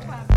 Club.